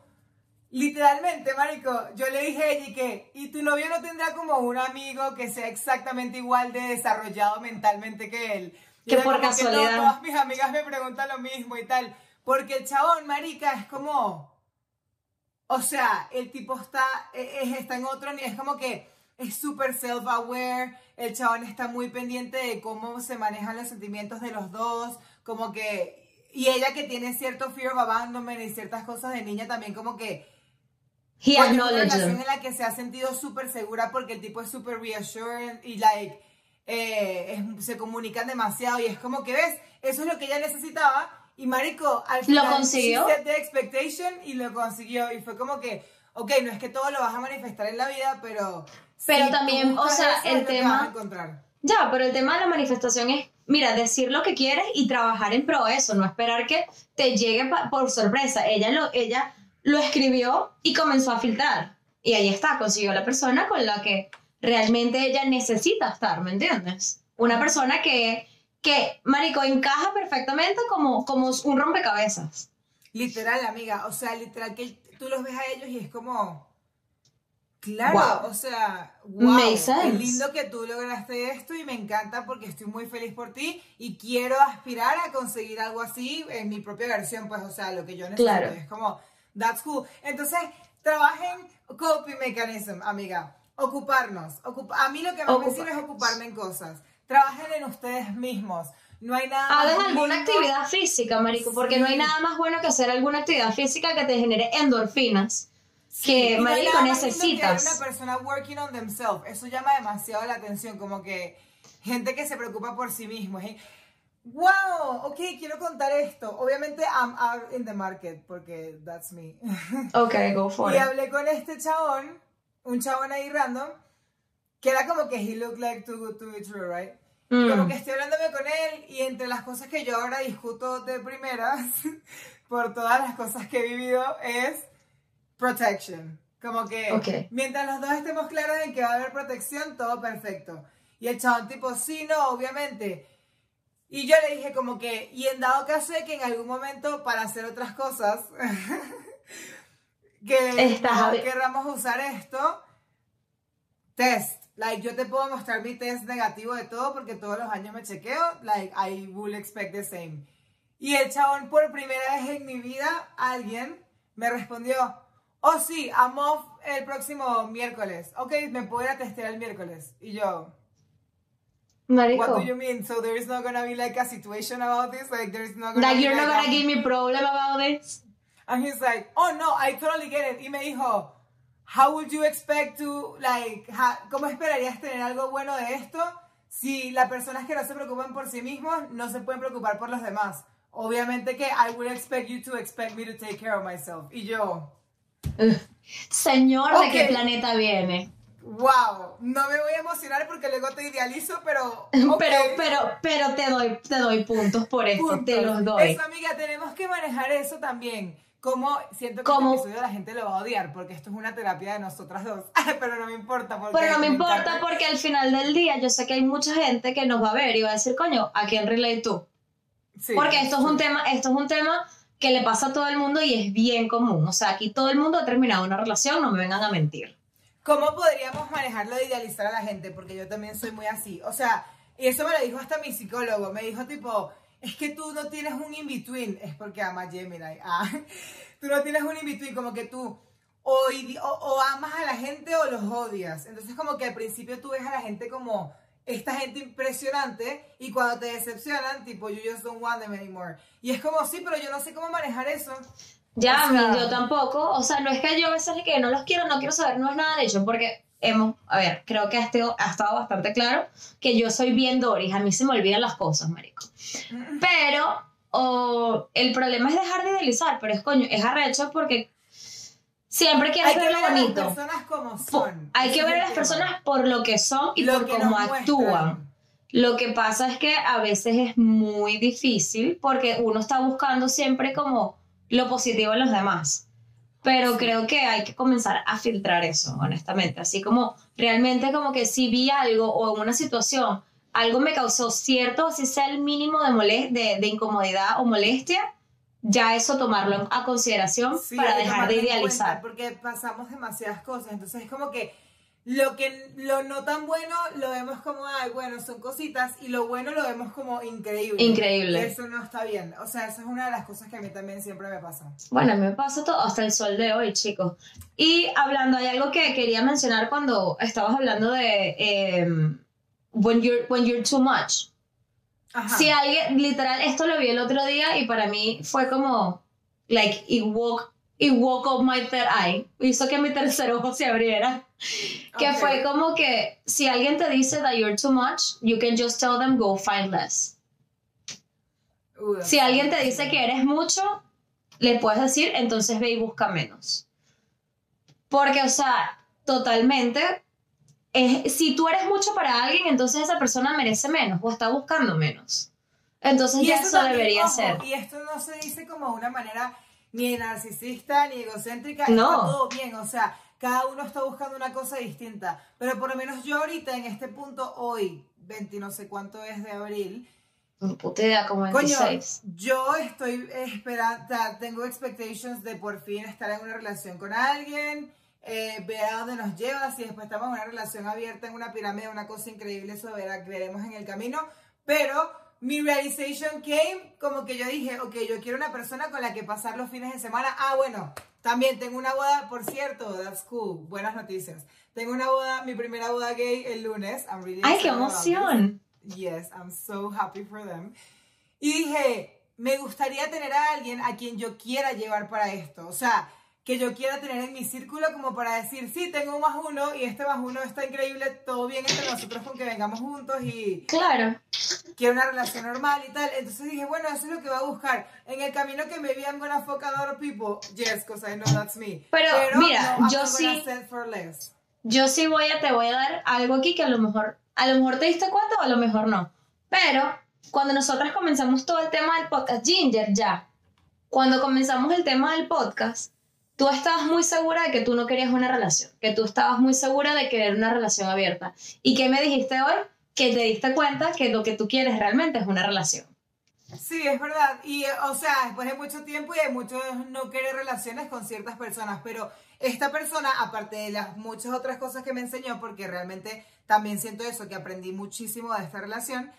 literalmente, marico, yo le dije a ella y que, ¿y tu novio no tendrá como un amigo que sea exactamente igual de desarrollado mentalmente que él? Y Que por casualidad. no, todas mis amigas me preguntan lo mismo y tal. Porque el chabón, marica, es como... O sea, el tipo está, e- es- está en otro nivel, es como que es súper self-aware, el chabón está muy pendiente de cómo se manejan los sentimientos de los dos, como que, y ella que tiene cierto fear of abandonment y ciertas cosas de niña también como que, He coño, es una relación en la que se ha sentido súper segura porque el tipo es súper reassuring y like, eh, es- se comunican demasiado y es como que ves, eso es lo que ella necesitaba y marico, al final consiguió? she set the expectation y lo consiguió y fue como que, ok, no es que todo lo vas a manifestar en la vida, pero... Pero si también, o sea, el lo tema-. Ya, pero el tema de la manifestación es, mira, decir lo que quieres y trabajar en pro de eso, no esperar que te llegue por sorpresa. Ella lo, ella lo escribió y comenzó a filtrar. Y ahí está, consiguió la persona con la que realmente ella necesita estar, ¿me entiendes? Una persona que, que marico, encaja perfectamente como, como un rompecabezas. Literal, amiga, o sea, literal que tú los ves a ellos y es como... Claro, Wow. o sea, wow, qué lindo que tú lograste esto y me encanta porque estoy muy feliz por ti y quiero aspirar a conseguir algo así en mi propia versión, pues, o sea, lo que yo necesito. Claro. Es como, that's cool. Entonces, trabajen coping mechanism, amiga. Ocuparnos. Ocup- a mí lo que más me sirve es ocuparme en cosas. Trabajen en ustedes mismos. No hay nada más Hagan alguna lindo- actividad física, marico, porque Sí. no hay nada más bueno que hacer alguna actividad física que te genere endorfinas. Que, Y no hay marico, que necesitas. ver una persona working on themselves. Eso llama demasiado la atención, como que gente que se preocupa por sí mismo. ¿eh? Wow, ok, quiero contar esto. Obviamente, I'm out in the market, porque that's me. Ok, go for y it. hablé con este chabón, un chabón ahí random, que era como que he looked like too good to be true, right? Mm. Como que estoy hablándome con él y entre las cosas que yo ahora discuto de primeras, por todas las cosas que he vivido, es protection. Como que Ok. mientras los dos estemos claros en que va a haber protección, todo perfecto. Y el chabón tipo, sí, no, obviamente. Y yo le dije como que, y en dado caso de que en algún momento para hacer otras cosas, que no abi- querramos usar esto, test. Like, yo te puedo mostrar mi test negativo de todo porque todos los años me chequeo. Like, I will expect the same. Y el chabón, por primera vez en mi vida, alguien me respondió, oh sí, I'm off el próximo miércoles. Ok, me puedo ir a testear el miércoles. Y yo, what Marico. do you mean? So there is not gonna be like a situation about this? Like, there's not gonna Like be you're not like gonna a- give me problem about this. And he's like, oh no, I totally get it. Y me dijo, how would you expect to, like, ha- ¿cómo esperarías tener algo bueno de esto si las personas que no se preocupan por sí mismos no se pueden preocupar por los demás? Obviamente que I would expect you to expect me to take care of myself. Y yo, Señor, ¿de qué planeta viene? wow, no me voy a emocionar porque luego te idealizo, pero... ok. Pero, pero, pero te doy, te doy puntos por esto, Puntos. te los doy. Eso, amiga, tenemos que manejar eso también. Como siento que Como- este episodio la gente lo va a odiar porque esto es una terapia de nosotras dos. Pero no me importa porque Pero no me importa encanta. porque al final del día yo sé que hay mucha gente que nos va a ver y va a decir, coño, ¿a quién relay tú? Sí, Porque esto es un tema, esto es un tema que le pasa a todo el mundo y es bien común. O sea, aquí todo el mundo ha terminado una relación, no me vengan a mentir. ¿Cómo podríamos manejarlo de idealizar a la gente? Porque yo también soy muy así. O sea, y eso me lo dijo hasta mi psicólogo. Me dijo tipo, es que tú no tienes un in-between. Es porque ama Gemini. Ah, tú no tienes un in-between. Como que tú o, o- o amas a la gente o los odias. Entonces como que al principio tú ves a la gente como esta gente impresionante y cuando te decepcionan, tipo, you just don't want them anymore. Y es como, sí, pero yo no sé cómo manejar eso. Ya, O sea- yo tampoco. O sea, no es que yo a veces de que no los quiero, no quiero saber, no es nada de ello, porque hemos, a ver, creo que ha estado, ha estado bastante claro que yo soy bien Doris, a mí se me olvidan las cosas, marico. Pero o, el problema es dejar de idealizar, pero es coño, es arrecho porque siempre quieres Hay que ver lo a las bonito. personas como Po- son. Hay que ver a las personas por lo que son y Lo por que cómo actúan. Lo que pasa es que a veces es muy difícil porque uno está buscando siempre como lo positivo en los demás. Pero creo que hay que comenzar a filtrar eso, honestamente. Así como realmente como que si vi algo o en una situación, algo me causó cierto, así sea el mínimo de, de, de incomodidad o molestia, ya eso tomarlo a consideración Sí, para dejar de idealizar. Porque pasamos demasiadas cosas. Entonces es como que lo que lo no tan bueno lo vemos como, ay, bueno, son cositas. Y lo bueno lo vemos como increíble. Increíble. Y eso no está bien. O sea, esa es una de las cosas que a mí también siempre me pasa. Bueno, a mí me pasa todo hasta el sol de hoy, chicos. Y hablando, hay algo que quería mencionar cuando estabas hablando de em, when, you're, when you're too much. Ajá. Si alguien, literal, esto lo vi el otro día y para mí fue como, like, it woke, it woke up my third eye. Hizo que mi tercer ojo se abriera. Que Ok. fue como que si alguien te dice that you're too much, you can just tell them go find less. Si alguien te dice que eres mucho, le puedes decir, entonces ve y busca menos. Porque, o sea, totalmente, es, si tú eres mucho para alguien, entonces esa persona merece menos o está buscando menos. Entonces Y ya eso también, debería ojo, ser. Y esto no se dice como una manera ni narcisista ni egocéntrica. No. Está todo bien. O sea, cada uno está buscando una cosa distinta. Pero por lo menos yo ahorita en este punto, hoy, 20 no sé cuánto es de abril, Puta idea, como Coño, 26. yo estoy esperando, tengo expectations de por fin estar en una relación con alguien, eh, ver a dónde nos lleva, si después estamos en una relación abierta en una pirámide, una cosa increíble, eso verá- veremos en el camino, pero mi realization came como que yo dije, ok, yo quiero una persona con la que pasar los fines de semana, ah, bueno, también tengo una boda, por cierto, that's cool, buenas noticias, tengo una boda, mi primera boda gay el lunes, I'm really ¡Ay, qué emoción! Yes, I'm so happy for them. Y dije, me gustaría tener a alguien a quien yo quiera llevar para esto. O sea, que yo quiera tener en mi círculo como para decir, sí, tengo un más uno y este más uno está increíble, todo bien entre nosotros con que vengamos juntos y Claro. quiero una relación normal y tal. Entonces dije, bueno, eso es lo que va a buscar. En el camino que me vi, I'm gonna fuck of people. Yes, because I know that's me. Pero, mira, no, yo sí- settle for less. Yo sí voy a, te voy a dar algo aquí que a lo mejor, a lo mejor te diste cuenta o a lo mejor no. Pero cuando nosotras comenzamos todo el tema del podcast, Ginger, ya, cuando comenzamos el tema del podcast, tú estabas muy segura de que tú no querías una relación, que tú estabas muy segura de querer una relación abierta. ¿Y qué me dijiste hoy? Que te diste cuenta que lo que tú quieres realmente es una relación. Sí, es verdad. Y, o sea, después de mucho tiempo y de muchos no querer relaciones con ciertas personas, pero esta persona, aparte de las muchas otras cosas que me enseñó, porque realmente también siento eso, que aprendí muchísimo de esta relación,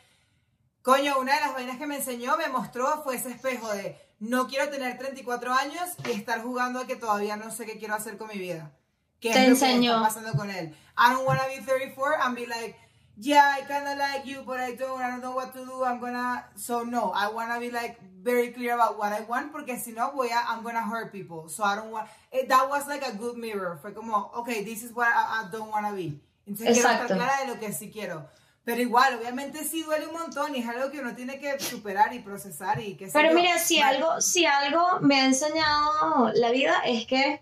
coño, una de las vainas que me enseñó, me mostró, fue ese espejo de no quiero tener 34 años y estar jugando a que todavía no sé qué quiero hacer con mi vida. Te es lo que está pasando con él. I don't wanna be 34 and be like, yeah, I kinda like you, but I don't, I don't know what to do, I'm gonna, so no, I wanna be like very clear about what I want, porque si no voy a, I'm gonna hurt people, so I don't want, eh, that was like a good mirror, fue como, okay, this is what I, I don't wanna be. Entonces quiero Exacto. estar clara de lo que sí quiero. Pero igual, obviamente sí duele un montón y es algo que uno tiene que superar y procesar y que Pero mira, si Vale. algo, si algo me ha enseñado la vida es que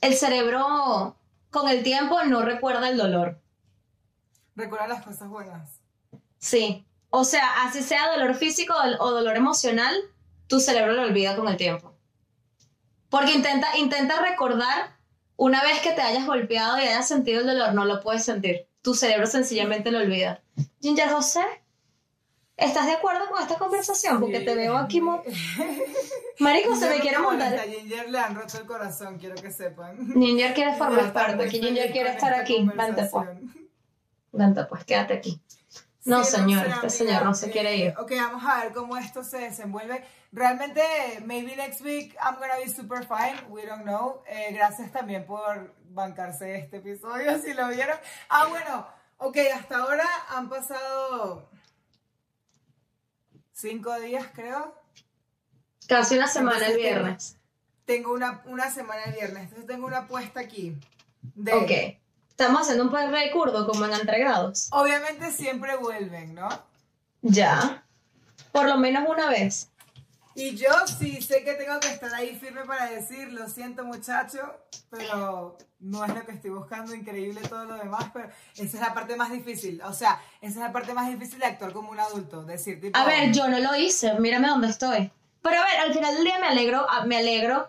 el cerebro con el tiempo no recuerda el dolor. Recuerda las cosas buenas. Sí. O sea, así sea dolor físico o o dolor emocional, tu cerebro lo olvida con el tiempo. Porque intenta, intenta recordar una vez que te hayas golpeado y hayas sentido el dolor, no lo puedes sentir. Tu cerebro sencillamente lo olvida. Ginger José, ¿estás de acuerdo con esta conversación? Porque Sí. te veo aquí. mo- Marico, se me quiere montar. A Ginger le han roto el corazón, quiero que sepan. Ginger quiere formar parte, aquí Ginger quiere estar esta aquí. Vente pues, vente pues, quédate aquí. No, Sí, señor, sé, este señor no se quiere ir. Ok, vamos a ver cómo esto se desenvuelve. Realmente, maybe next week I'm gonna be super fine. We don't know. Eh, gracias también por bancarse este episodio, si lo vieron. Ah, bueno, Ok, hasta ahora han pasado cinco días, creo. Casi una semana el viernes. Tengo una, una semana el viernes, entonces tengo una apuesta aquí. De, Ok. Estamos haciendo un par de curdo como en entregados. Obviamente siempre vuelven, ¿no? Ya. Por lo menos una vez. Y yo sí sé que tengo que estar ahí firme para decir, lo siento muchacho, pero no es lo que estoy buscando, increíble todo lo demás, pero esa es la parte más difícil, o sea, esa es la parte más difícil de actuar como un adulto, decir tipo... A ver, yo no lo hice. Mírame dónde estoy. Pero a ver, al final del día me alegro, ah, me alegro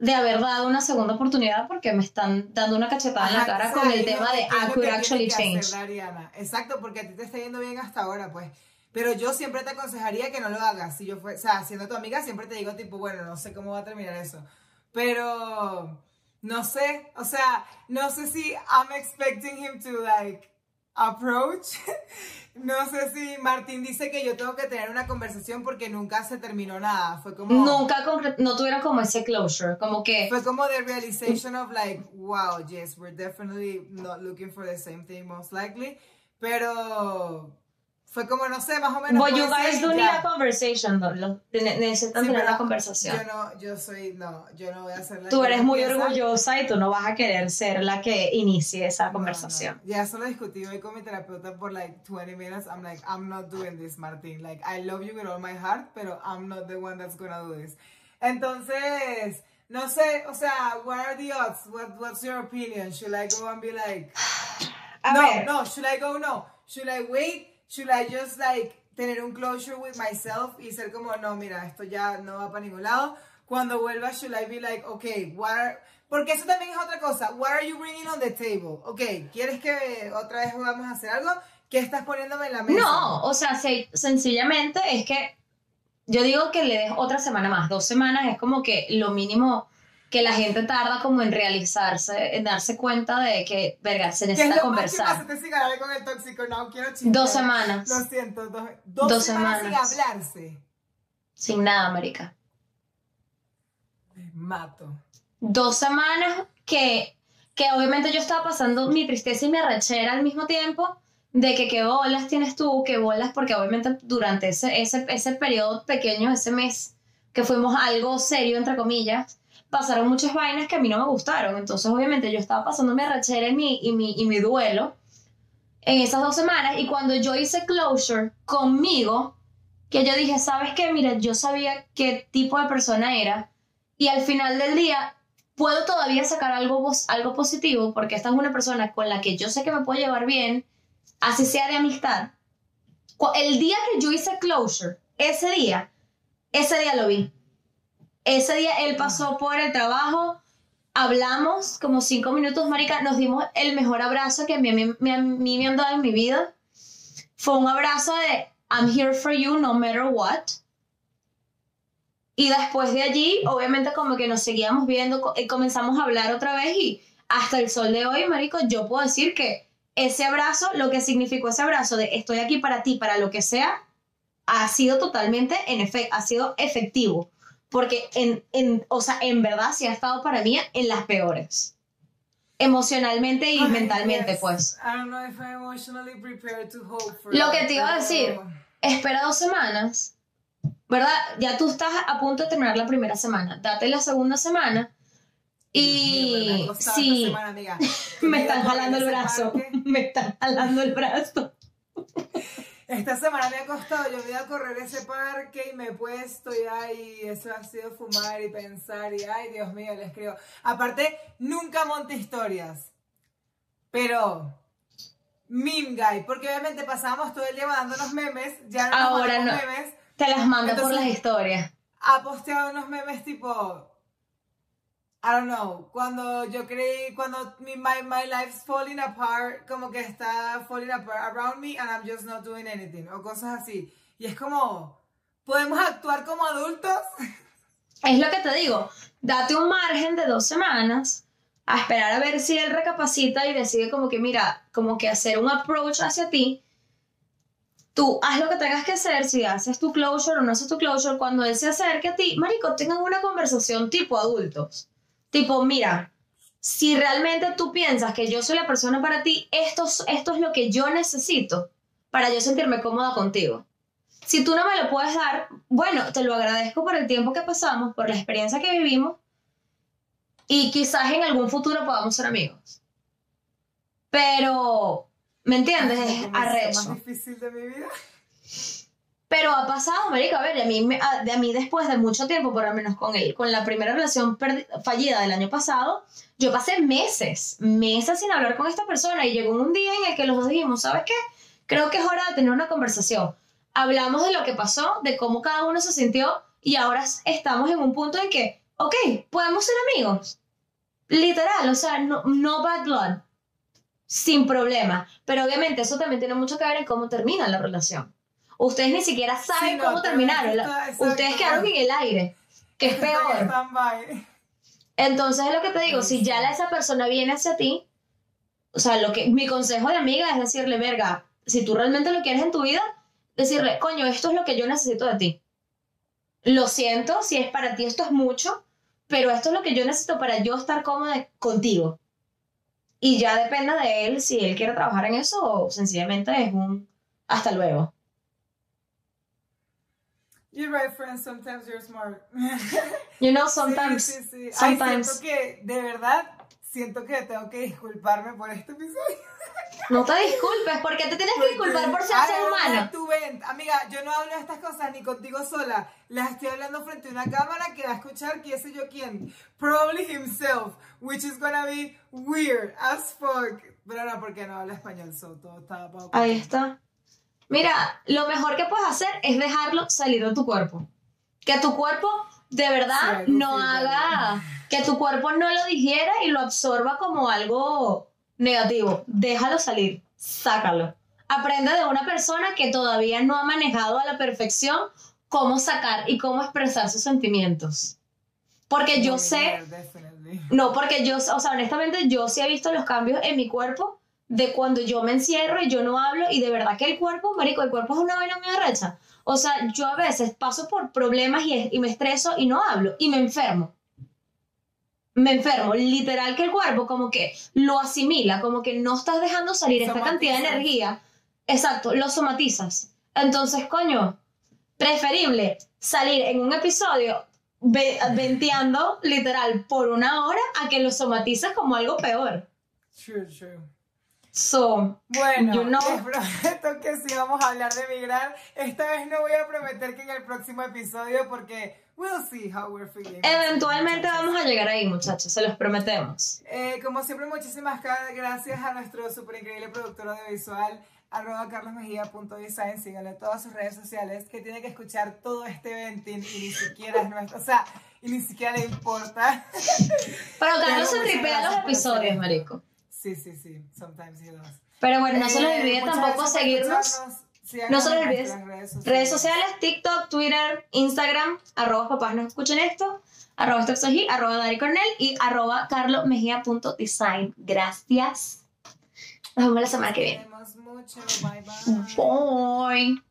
de haber dado una segunda oportunidad porque me están dando una cachetada en la Ajá, cara con el tema de I could actually hacer change. Ariana. Exacto, porque a ti te está yendo bien hasta ahora, pues. Pero yo siempre te aconsejaría que no lo hagas. Si yo fue, o sea, siendo tu amiga, siempre te digo, tipo, bueno, no sé cómo va a terminar eso. Pero, no sé, o sea, no sé si I'm expecting him to, like, approach. no sé si Martín dice que yo tengo que tener una conversación porque nunca se terminó nada. Fue como... Nunca no tuvieron como ese closure, como que Fue como the realization of like, wow, yes, we're definitely not looking for the same thing most likely. Pero fue como, no sé, más o menos. But you ser guys do need a conversation, ne- necesitan Sí, tener una conversación. Yo no, yo soy, no, yo no voy a hacer la Tú eres muy orgullosa y tú no vas a querer ser la que inicie esa No, conversación. no. Ya eso lo discutí hoy con mi terapeuta por like 20 minutes. I'm like, I'm not doing this, Martín. Like, I love you with all my heart, pero I'm not the one that's gonna do this. Entonces, no sé, o sea, what are the odds? What, what's your opinion? Should I go and be like, A no, ver, no, should I go? No. Should I wait? Should I just like tener un closure with myself y ser como, no, mira, esto ya no va para ningún lado? Cuando vuelva, should I be like, okay, what are... Porque eso también es otra cosa. What are you bringing on the table? Ok, ¿quieres que otra vez vamos a hacer algo? ¿Qué estás poniéndome en la mesa? no, o sea, se- sencillamente es que yo digo que le des otra semana más. Dos semanas es como que lo mínimo que la gente tarda como en realizarse, en darse cuenta de que, verga, se ¿Qué es necesita más que conversar. pasa? Te siga con el tóxico, no quiero chistar. Dos semanas. Lo siento, dos, dos, Dos semanas, semanas. sin hablarse. Sin nada, marica. Me mato. dos semanas que, que obviamente yo estaba pasando mi tristeza y mi arrechera al mismo tiempo de que qué bolas tienes tú, qué bolas, porque obviamente durante ese, ese, ese periodo pequeño, ese mes, que fuimos algo serio, entre comillas, pasaron muchas vainas que a mí no me gustaron. Entonces, obviamente, yo estaba pasando mi arrechera y mi, y mi, y mi duelo en esas dos semanas. Y cuando yo hice closure conmigo, que yo dije, ¿sabes qué? Mira, yo sabía qué tipo de persona era. Y al final del día, puedo todavía sacar algo, algo positivo porque esta es una persona con la que yo sé que me puedo llevar bien, así sea de amistad. El día que yo hice closure, ese día, ese día lo vi. Ese día él pasó por el trabajo, hablamos como cinco minutos, marica, nos dimos el mejor abrazo que a mí, me- a mí me han dado en mi vida. Fue un abrazo de I'm here for you no matter what. Y después de allí, obviamente como que nos seguíamos viendo, y comenzamos a hablar otra vez y hasta el sol de hoy, marico, yo puedo decir que ese abrazo, lo que significó ese abrazo de estoy aquí para ti, para lo que sea, ha sido totalmente, en efecto, ha sido efectivo. Porque, en, en, o sea, en verdad sí ha estado para mí en las peores. Emocionalmente y Ay, mentalmente, yes. pues. I don't know if I'm emotionally prepared to hope for Lo that, que te iba a decir. Espera dos semanas, ¿verdad? Ya tú estás a punto de terminar la primera semana. Date la segunda semana. Mío, Y sí, esta semana, amiga. me están jalando el brazo. Me están jalando el brazo. Esta semana me ha costado, yo me he ido a correr ese parque y me he puesto y ay, eso ha sido fumar y pensar y ay, Dios mío, le escribo. Aparte, nunca monté historias, pero meme guy, porque obviamente pasábamos todo el día mandándonos memes, ya no Ahora no. memes, Te las mando por las historias. ha posteado unos memes tipo, I don't know, cuando yo creí, cuando mi, my, my life's falling apart, como que está falling apart around me and I'm just not doing anything, o cosas así. Y es como, ¿podemos actuar como adultos? Es lo que te digo. Date un margen de dos semanas a esperar a ver si él recapacita y decide como que, mira, como que hacer un approach hacia ti. Tú haz lo que tengas que hacer, si haces tu closure o no haces tu closure, cuando él se acerque a ti, marico, tengan una conversación tipo adultos. Tipo, mira, si realmente tú piensas que yo soy la persona para ti, esto, es- esto es lo que yo necesito para yo sentirme cómoda contigo. Si tú no me lo puedes dar, bueno, te lo agradezco por el tiempo que pasamos, por la experiencia que vivimos y quizás en algún futuro podamos ser amigos. Pero, ¿me entiendes? Es arrecho. más difícil de mi vida. Pero ha pasado, marica, a ver, a mí, a, a mí después de mucho tiempo, por lo menos con él, con la primera relación fallida del año pasado, yo pasé meses, meses sin hablar con esta persona y llegó un día en el que los dos dijimos, ¿sabes qué? Creo que es hora de tener una conversación. Hablamos de lo que pasó, de cómo cada uno se sintió y ahora estamos en un punto en que, ok, podemos ser amigos. Literal, o sea, no, no bad blood, sin problema. Pero obviamente eso también tiene mucho que ver en cómo termina la relación. Ustedes ni siquiera saben Sí, no, cómo terminaron. está- ustedes quedaron en el aire, que es peor. Entonces es lo que te digo, si ya la- esa persona viene hacia ti, o sea, lo que mi consejo de amiga es decirle, verga, si tú realmente lo quieres en tu vida, decirle, coño, esto es lo que yo necesito de ti. Lo siento, si es para ti esto es mucho, pero esto es lo que yo necesito para yo estar cómoda contigo. Y ya depende de él si él quiere trabajar en eso o sencillamente es un hasta luego. You're right, friend. Sometimes you're smart. You know, sometimes. sí, sometimes. siento que, de verdad, siento que tengo que disculparme por este episodio. No te disculpes, porque te tienes que disculpar por ser Ay, ser humano. tú ven. Amiga, yo no hablo de estas cosas ni contigo sola. Las estoy hablando frente a una cámara que va a escuchar quién sé yo quién. Probably himself, which is gonna be weird as fuck. Pero no, porque no habla español, so todo está bajo Ahí está. Mira, lo mejor que puedes hacer es dejarlo salir de tu cuerpo. Que tu cuerpo de verdad Sí, no haga, que tu cuerpo no lo digiera y lo absorba como algo negativo. Déjalo salir, sácalo. Aprende de una persona que todavía no ha manejado a la perfección cómo sacar y cómo expresar sus sentimientos. Porque yo sé no, porque yo, o sea, honestamente, yo sí he visto los cambios en mi cuerpo de cuando yo me encierro y yo no hablo y de verdad que el cuerpo, marico, el cuerpo es una vaina muy arrecha. O sea, yo a veces paso por problemas y, y me estreso y no hablo y me enfermo. Me enfermo, literal que el cuerpo como que lo asimila, como que no estás dejando salir esta cantidad de energía. Exacto, lo somatizas. Entonces, coño, preferible salir en un episodio ve- venteando literal por una hora a que lo somatices como algo peor. True, true. So, Bueno, You know. les prometo que sí vamos a hablar de migrar. Esta vez no voy a prometer que en el próximo episodio porque we'll see how we're feeling. eventualmente vamos a llegar ahí, muchachos, se los prometemos. Eh, como siempre, muchísimas gracias a nuestro super increíble productor audiovisual, arroba carlosmejía.design. Síganle en todas sus redes sociales, que tiene que escuchar todo este venting y ni siquiera es nuestro, o sea, y ni siquiera le importa. Pero Carlos se tripea los episodios, marico. Sí, sí, sí, sometimes he does. Pero bueno, no se les Eh, olvide tampoco seguirnos. No se les olvide redes sociales. Redes sociales, TikTok, Twitter, Instagram, arroba papás no escuchen esto, arroba esto soy Gil, arroba Dari Cornell y arroba carlomejía.design. Gracias. Nos vemos la semana que viene. Bye. Bye.